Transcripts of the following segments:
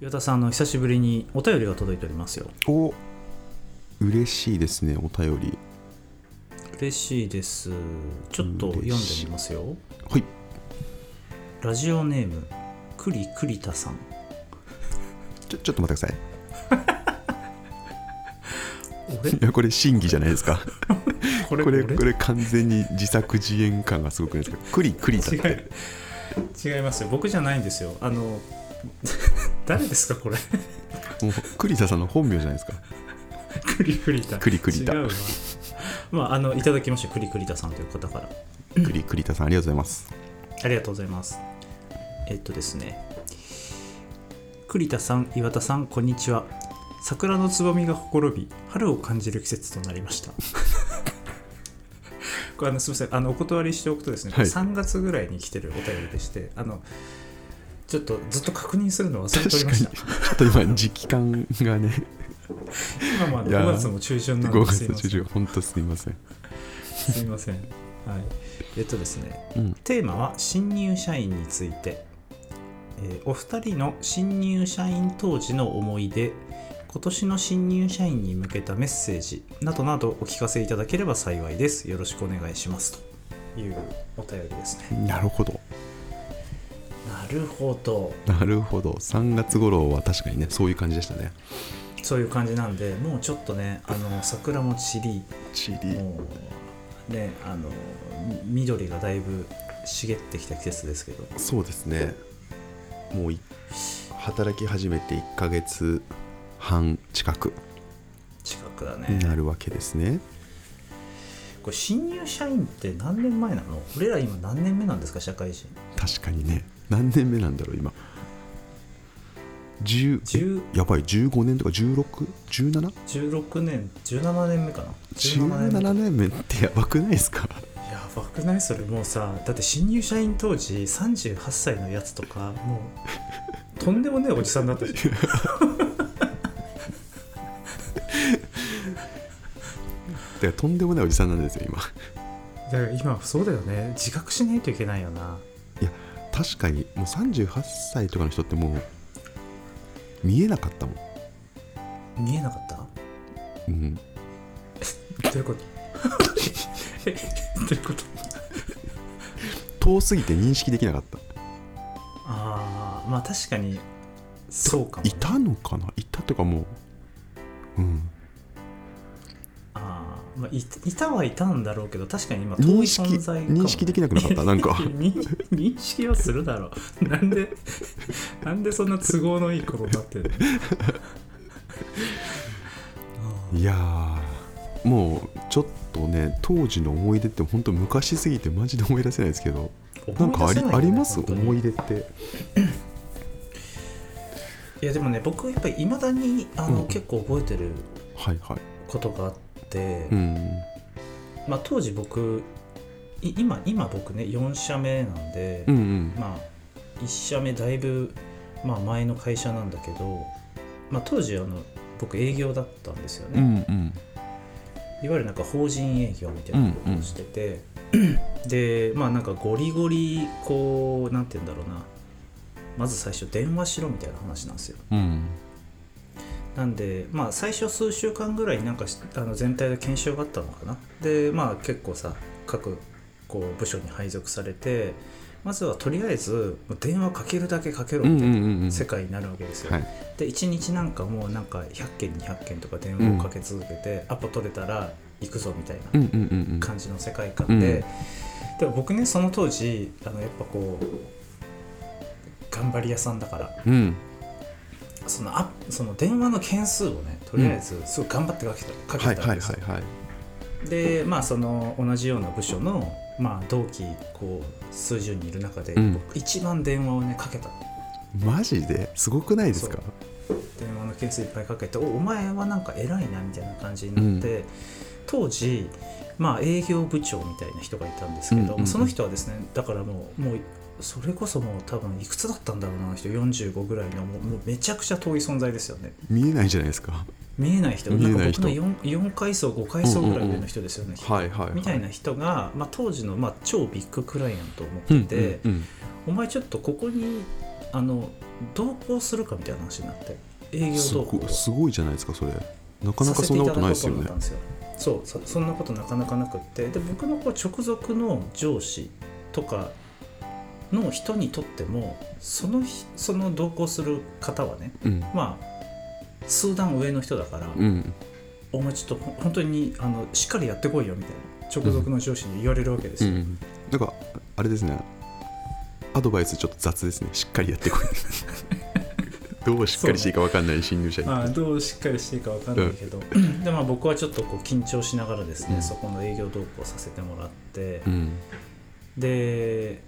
岩田さんあの久しぶりにお便りが届いておりますよ。お嬉しいですねお便り。嬉しいです。ちょっと読んでみますよ。はい。ラジオネーム栗栗田さん。ちょちょっと待ってください。俺いやこれ審議じゃないですか。これこれ俺これ完全に自作自演感がすごくないですか？クリクリだっ違てい違いますよ。僕じゃないんですよ。あの誰ですかこれ？もう栗田さんの本名じゃないですか。栗栗田栗栗田違うわ。まああのいただきました。栗栗田さんという方から。栗栗田さんありがとうございます。ありがとうございます。えっとですね。栗田さん、岩田さん、こんにちは。桜のつぼみがほころび、春を感じる季節となりました。これあのすみません。あのお断りしておくとですね、はい。3月ぐらいに来てるお便りでしてあのちょっとずっと確認するの忘れておりました。ちょっと今時期感がね。今もあのいや。5月も中旬なん5ですいません。月中旬本当すみません。すいません。はい。えっとですねうん。テーマは新入社員について、えーお二人の新入社員当時の思い出今年の新入社員に向けたメッセージなどなどお聞かせいただければ幸いです。よろしくお願いします。というお便りですね。なるほど。なるほど。なるほど。3月頃は確かにねそういう感じでしたね。そういう感じなんでもうちょっとねあの桜も散りチリもうねあのみ緑がだいぶ茂ってきた季節ですけど。そうですね。もうい働き始めて1ヶ月半近く近くだね。なるわけですね。これ新入社員って何年前なの？俺ら今何年目なんですか社会人。確かにね何年目なんだろう今。10 10やばい15年とか 16?17?17 16年17年目かな。17年目。年目ってやばくないですか？やばくない？それもうさだって新入社員当時38歳のやつとかもうとんでもねえおじさんだったじゃん。だからとんでもないおじさんなんですよ今。だから今そうだよね。自覚しないといけないよな確かにもう38歳とかの人ってもう見えなかったもん。見えなかった？うん。どういうこと？えどういうこと？遠すぎて認識できなかった。ああまあ確かにそうかも、ね、いたのかな？いたとかもううんまあ、いいたはいたんだろうけど確かに今遠い認識存在認識できなくなかったなんか。認 認識はするだろう。なんでなんでそんな都合のいいことになってるの？いやーもうちょっとね当時の思い出って本当昔すぎてマジで思い出せないですけどなんかあり,、あります？思い出って。いやでもね僕やっぱりいまだにあの、うん。結構覚えてることがあって、うん。まあ、当時僕い今今僕ね4社目なんで、うんうん。まあ1社目だいぶ、まあ、前の会社なんだけど、まあ、当時あの僕営業だったんですよね、うんうん。いわゆるなんか法人営業みたいなことをしてて、でまあなんかゴリゴリこうなんて言うんだろうな。まず最初電話しろみたいな話なんですよ。うんなんでまあ最初数週間ぐらいなんかしあの全体で研修があったのかな。でまあ結構さ各こう部署に配属されてまずはとりあえず電話かけるだけかけろうんみたいなうんうんうん。世界になるわけですよ、はい。で1日なんかもうなんか100件200件とか電話をかけ続けて、アポ取れたら行くぞみたいなうんうんうんうん。感じの世界観で、うん。でも僕ねその当時あのやっぱこう頑張り屋さんだからうんそのあその電話の件数をねとりあえずすごい頑張ってかけた,、かはいはいけたんですでまあその同じような部署の、まあ、同期こう数十人いる中で、うん。僕一番電話をねかけた。マジで？すごくないですか？電話の件数いっぱいかけておお前はなんか偉いなみたいな感じになって、当時まあ営業部長みたいな人がいたんですけど、うんうんうん。その人はですねだからもうもうそれこそもう多分いくつだったんだろうなあの人。45ぐらいのもうもうめちゃくちゃ遠い存在ですよね。見えないじゃないですか。見えない人。見えない人。んか僕の 4, 4階層5階層ぐらい上の人ですよね、はいはいはい。みたいな人が、まあ、当時の、まあ、超ビッグクライアントを持ってて、うんうんお前ちょっとここにあの同行するかみたいな話になって営業す同行ごすごいじゃないですかそれ。なかなかそんなことないですよね。そうそそんなことなかなかなくって。で僕のこう直属の上司とかの人にとってもその日その同行する方はねうん。まあ数段上の人だから、うん。お前ちょっとほ本当にあのしっかりやってこいよみたいな直属の上司に言われるわけですよ、うん。なんかあれですね。アドバイスちょっと雑ですね。しっかりやってこい。どうしっかりしていいか分かんない新入社員まあ、どうしっかりしていいかわかんないけど、でまあ僕はちょっとこう緊張しながらですね、うん。そこの営業同行させてもらって、うん。で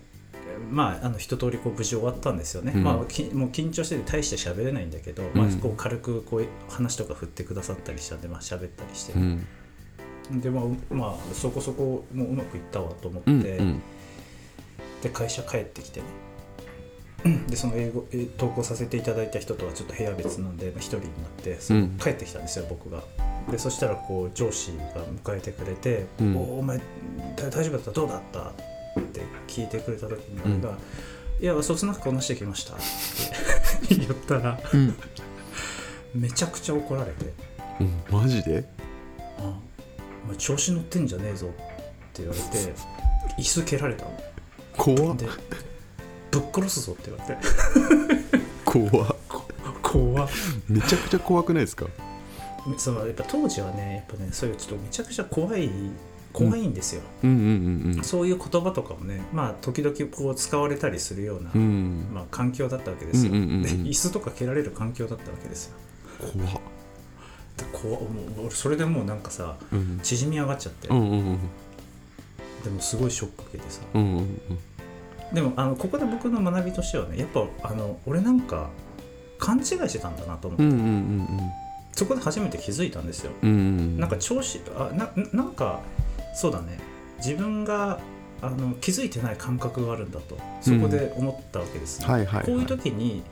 まああの一通りこう無事終わったんですよね、うん。まあきもう緊張してて大して喋れないんだけど、まあうん、こう軽くこう話とか振ってくださったりしたんでまあ喋ったりして、うん。でまあ、うまあそこそこもううまくいったわと思って、うんうん。で会社帰ってきてね。でその英語え投稿させていただいた人とはちょっと部屋別なんでまあ一人になってそうん。帰ってきたんですよ、僕が。でそしたらこう上司が迎えてくれて「うん。おお前だ大丈夫だった？どうだった?」って聞いてくれた時に俺が「いやそつなくこなしてきました」って 言ったらうん。めちゃくちゃ怒られて。うん。マジで「あお前調子乗ってんじゃねえぞ」って言われて椅子蹴られたの。怖っ。でぶっ殺すぞって言われて。怖っ。怖っ。めちゃくちゃ怖くないですか？そのやっぱ当時はねやっぱねそういうちょっとめちゃくちゃ怖い怖いんですよ、そういう言葉とかもねまあ時々こう使われたりするような、うん。うんまあ、環境だったわけですよ、で椅子とか蹴られる環境だったわけですよ。怖っ。で怖もう俺それでもうなんかさうん。縮み上がっちゃって、でもすごいショック受けてさ。でもあのここで僕の学びとしてはねやっぱあの俺なんか勘違いしてたんだなと思って、そこで初めて気づいたんですよ。うんうんなんか調子あななんかそうだね。自分があの気づいてない感覚があるんだとそこで思ったわけです、はいはいはい。こういう時に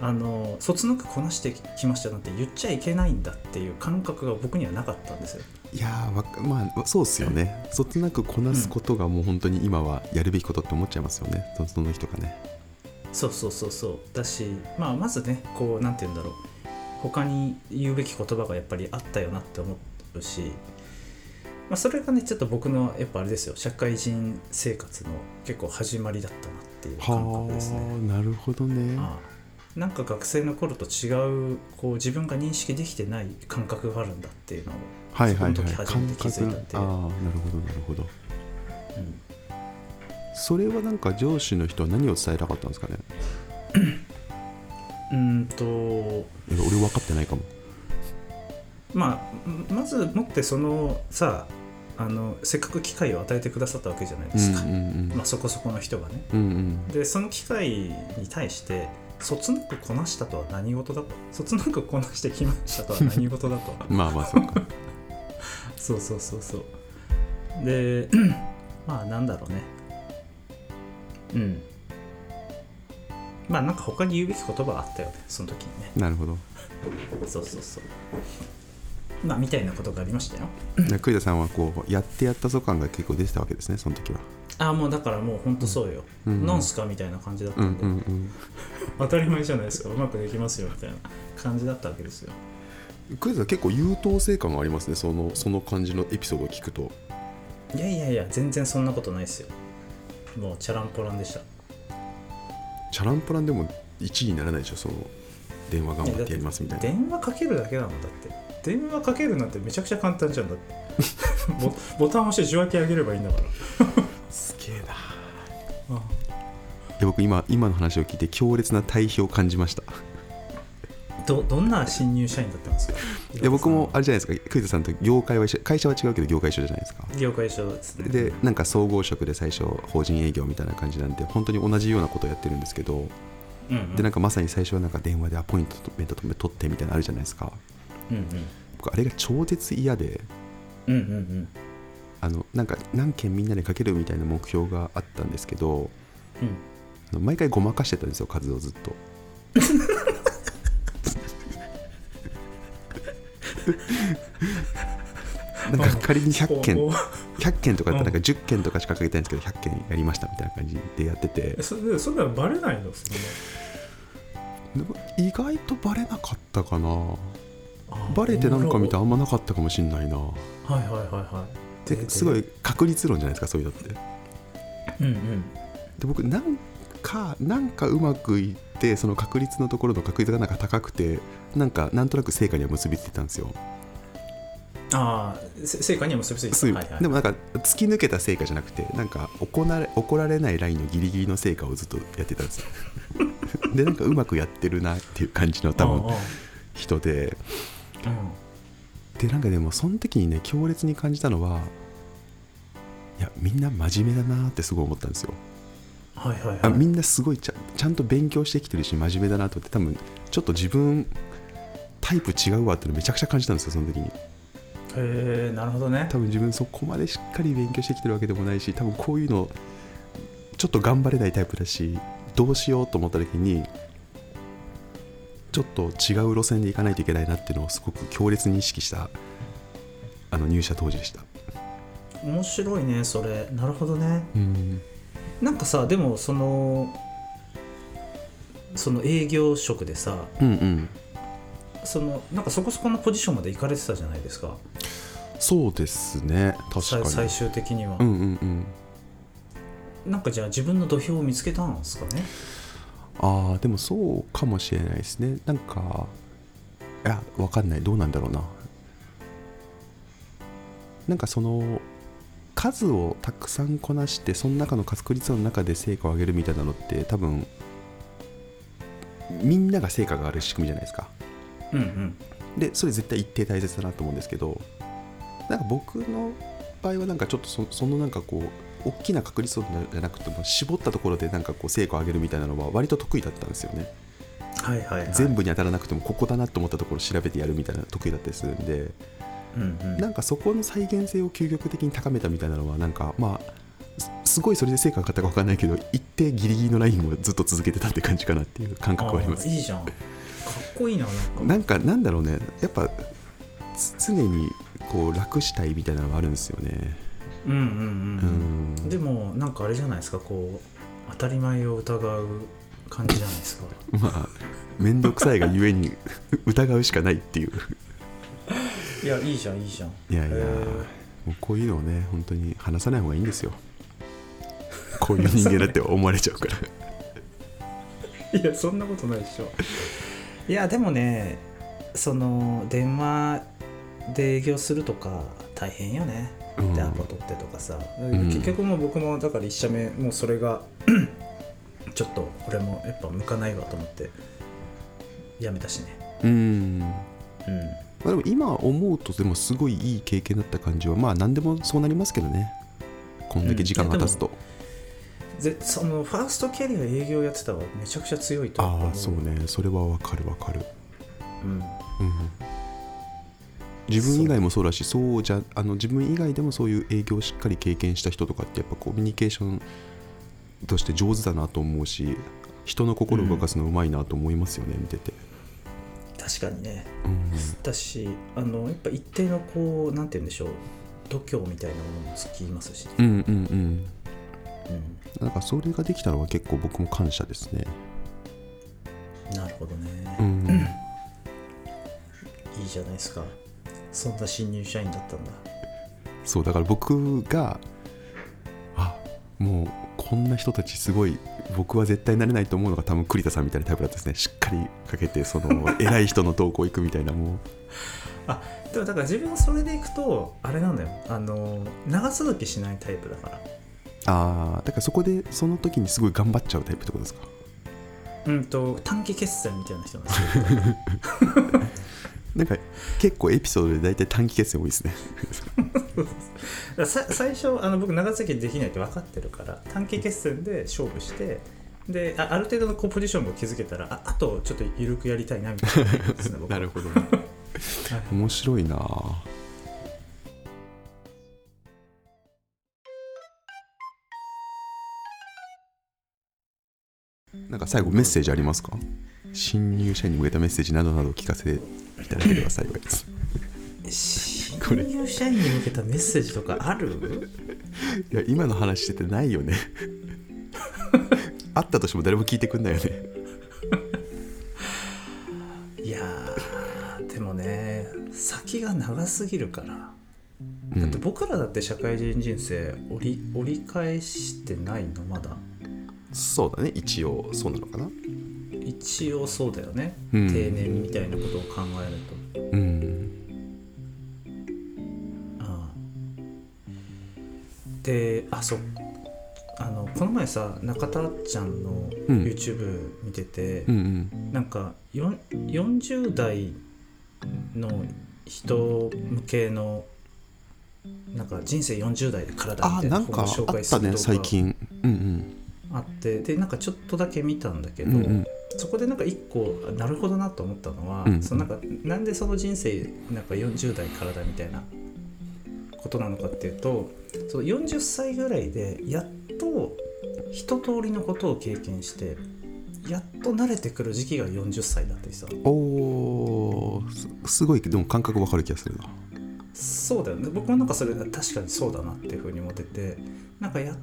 あのそつなくこなしてきましたなんて言っちゃいけないんだっていう感覚が僕にはなかったんですよ。いやまあそうっすよね。そつなくこなすことがもう本当に今はやるべきことって思っちゃいますよね。そその人がね。そうそうそうそう。だし、まあ、まずねこうなんて言うんだろう。他に言うべき言葉がやっぱりあったよなって思うし、まあ、それがねちょっと僕のやっぱあれですよ。社会人生活の結構始まりだったなっていう感覚ですね。はあなるほどね。ああ。なんか学生の頃と違うこう自分が認識できてない感覚があるんだっていうのを、はいはいはい。その時初めて気づいたっていうああなるほどなるほど。うん。それはなんか上司の人は何を伝えたかったんですかね？うーんと。俺分かってないかもまあまずもってそのさあのせっかく機会を与えてくださったわけじゃないですか、まあ、そこそこの人がね。うんうん。でその機会に対してそつなくこなしたとは何事だと。そつなくこなしてきましたとは何事だと。まあまあそうか。そうそうそうそう。で まあなんだろうね。うん。まあなんか他に言うべき言葉があったよねその時にね。なるほど。そうそうそうまあみたいなことがありましたよ。栗田さんはこうやってやったぞ感が結構出てたわけですねその時は。ああもうだからもうほんとそうよ、うん。なんすかみたいな感じだったうんんで、うんうん当たり前じゃないですか。うまくできますよみたいな感じだったわけですよ。栗田さん結構優等生感がありますねそのその感じのエピソードを聞くと。いやいやいや全然そんなことないですよ。もうチャランポランでした。チャランポランでも1位にならないでしょその電話頑張ってやりますみたいな。電話かけるだけなのだって電話かけるなんてめちゃくちゃ簡単じゃん。だって。ボ ボタン押して受話器上げればいいんだから。すげえな。あいや僕今今の話を聞いて強烈な対比を感じました。どどんな新入社員だったんですか？いや僕もあれじゃないですか。栗田さんと業界は一緒会社は違うけど業界一緒じゃないですか。業界一緒ですね。でなんか総合職で最初法人営業みたいな感じなんで本当に同じようなことをやってるんですけど。うんうん。でなんかまさに最初はなんか電話でアポイントメント取ってみたいなのあるじゃないですかうん僕あれが超絶嫌でうんうんうん。うんあのなんか何件みんなでかけるみたいな目標があったんですけどうん。毎回ごまかしてたんですよ数をずっと。なんか仮に100件こう100 100件とかだったらなんか10件とかしかかけてないんですけど100件やりましたみたいな感じでやってて。えそれそんなのバレないの意外とバレなかったかなバレてなんか見たおらあんまなかったかもしんないな。はいはいはいはい。ですごい確率論じゃないですかそういうのって。うんうん。で僕なんかなんかうまくいってその確率のところの確率がなんか高くてなんかなんとなく成果には結びついたんですよ、ああせ成果には結びついた。はいはいでもなんか突き抜けた成果じゃなくてなんか怒られ怒られないラインのギリギリの成果をずっとやってたんですよ。でなんかうまくやってるなっていう感じの多分人でうんでなんかでもその時にね強烈に感じたのはいやみんな真面目だなってすごい思ったんですよ。はいはいはい。あみんなすごいちゃちゃんと勉強してきてるし真面目だなと思って多分ちょっと自分タイプ違うわってのめちゃくちゃ感じたんですよその時に。へえなるほどね。多分自分そこまでしっかり勉強してきてるわけでもないし多分こういうのちょっと頑張れないタイプだしどうしようと思った時にちょっと違う路線で行かないといけないなっていうのをすごく強烈に意識したあの入社当時でした。面白いねそれ。なるほどね。うん。なんかさでもそのその営業職でさうんうん。そのなんかそこそこのポジションまで行かれてたじゃないですか。そうですね。確か最終的には、うんうんうん。なんかじゃあ自分の土俵を見つけたんですかね？ああでもそうかもしれないですね。なんかいやわかんない。どうなんだろうな。なんかその数をたくさんこなしてその中の確率の中で成果を上げるみたいなのって多分みんなが成果がある仕組みじゃないですか。うんうん。でそれ絶対一定大切だなと思うんですけどなんか僕の場合はなんかちょっとそそのなんかこう大きな確率じゃなくても絞ったところでなんかこう成果を上げるみたいなのは割と得意だったんですよね。はいはい、はい、全部に当たらなくてもここだなと思ったところを調べてやるみたいなの得意だったりするんでうんうん。なんかそこの再現性を究極的に高めたみたいなのはなんかまあすすごいそれで成果が上がったか分かんないけど一定ギリギリのラインをずっと続けてたって感じかなっていう感覚はあります。ーいいじゃん。かっこいいななんか。なんかなんだろうね。やっぱつ常にこう楽したいみたいなのがあるんですよねうんうんううん、んでもなんかあれじゃないですかこう当たり前を疑う感じじゃないですか。まあ面倒くさいがゆえに 疑うしかないっていう。いやいいじゃんいいじゃん。いやいやへもうこういうのをね本当に話さない方がいいんですよ。こういう人間だって思われちゃうから。ーいやそんなことないでしょ。いやでもねその電話で営業するとか大変よねうん。電話取ってとかさ、ん結局もう僕もだから1社目もうそれが ちょっと俺もやっぱ向かないわと思ってやめたしね。うん。うん。まあ、でも今思うとでもすごいいい経験だった感じはまあ何でもそうなりますけどね。こんだけ時間が経つと、でそのファーストキャリア営業やってたらめちゃくちゃ強いと思ああそうね。それはわかるわかる、うん。うん、自分以外もそうだしそうじゃあの自分以外でもそういう営業をしっかり経験した人とかってやっぱコミュニケーションとして上手だなと思うし人の心を動かすのうまいなと思いますよね、見てて、確かにね。うん、だしあのやっぱ一定のこうなんて言うんでしょう。度胸みたいなものもつきますしね、うんうんうん。うん、なんかそれができたのは結構僕も感謝ですね。なるほどね、うん。いいじゃないですかそんな新入社員だったんだ。そうだから僕があもうこんな人たちすごい僕は絶対なれないと思うのが多分栗田さんみたいなタイプだったですね。しっかりかけてその偉い人の投稿行くみたいなもう。でもだから自分はそれでいくとあれなんだよ。あの長続きしないタイプだから。ああだからそこでその時にすごい頑張っちゃうタイプってことですか？うんと短期決戦みたいな人なんですよ なんか結構エピソードで大体短期決戦多いですね。最初あの僕長続きできないって分かってるから短期決戦で勝負してであある程度のこうポジションを築けたらああとちょっと緩くやりたいなみたいなねなるほどね。はい。面白いな。なんか最後メッセージありますか？新入社員に向けたメッセージなどなど聞かせて。いただければ幸いです新新入社員に向けたメッセージとかある？いや今の話しててないよね。あったとしても誰も聞いてくんないよね。いやーでもね先が長すぎるから。うん。だって僕らだって社会人人生折り折り返してないのまだ。そうだね。一応そうなのかな一応そうだよね、うん。定年みたいなことを考えると。うん。ああ。であそう。あのこの前さ中田ちゃんのうん。YouTube 見てて、うんうん。なんかよん40代の人向けのなんか人生40代からだみあたいななんかあ本を紹ったね介する動画最近。うんあってでなんかちょっとだけ見たんだけど、うんうんうんそこでなんか一個あなるほどなと思ったのは、うん。そのなんかなんでその人生なんか40代からだみたいなことなのかっていうとその40歳ぐらいでやっと一通りのことを経験してやっと慣れてくる時期が40歳だったりさおーすすごいでも感覚わかる気がするな。そうだよね。僕もなんかそれ確かにそうだなっていうふうに思っててなんかやっ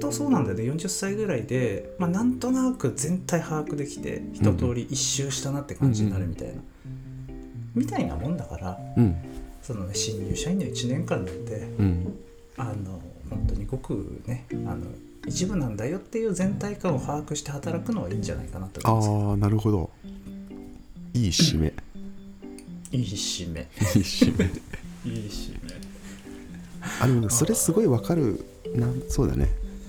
とそうなんだよね。40歳ぐらいで、まあ、なんとなく全体把握できて一通り一周したなって感じになるみたいな、みたいなもんだからうん。その、ね、新入社員の1年間なんてうん。あの本当にごくねあの一部なんだよっていう全体感を把握して働くのはいいんじゃないかなと思いますああなるほど。いい締め。いい締め。いい締め。いい締め。あでそれすごいわかるな。そうだね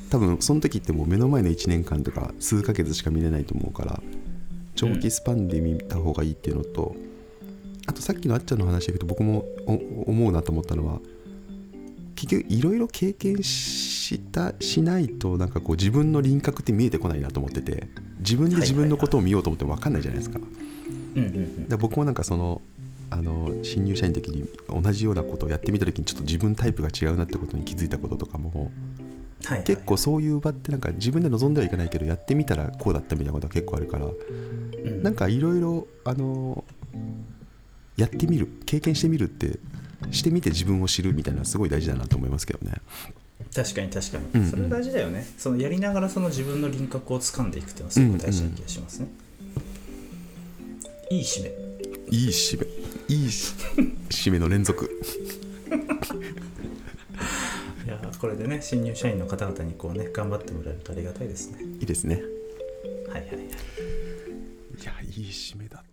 多分その時ってもう目の前の1年間とか数ヶ月しか見れないと思うから長期スパンで見た方がいいっていうのと、あとさっきのあっちゃんの話だけど僕もお思うなと思ったのは結局いろいろ経験したしないとなんかこう自分の輪郭って見えてこないなと思ってて自分で自分のことを見ようと思っても分かんないじゃないですか。うんうんうんだから僕もなんかそのあの新入社員の時に同じようなことをやってみた時にちょっと自分タイプが違うなってことに気づいたこととかもはいはい。結構そういう場ってなんか自分で望んではいけないけどやってみたらこうだったみたいなことが結構あるから。うん。なんかいろいろあのやってみる経験してみるってしてみて自分を知るみたいなすごい大事だなと思いますけどね。確かに確かに、うんうん。それ大事だよね。そのやりながらその自分の輪郭を掴んでいくっていうのはすごく大事な気がしますね、いい締め。いい締め。いいし締めの連続 これでね新入社員の方々にこうね頑張ってもらえるとありがたいですね。いいですね。はいはいはい。いやいい締めだった。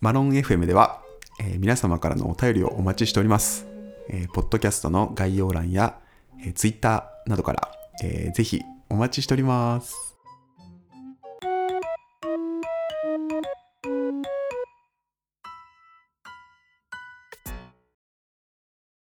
マロン FM では、えー皆様からのお便りをお待ちしております、えーポッドキャストの概要欄や、えー、Twitter などから、えーぜひお待ちしております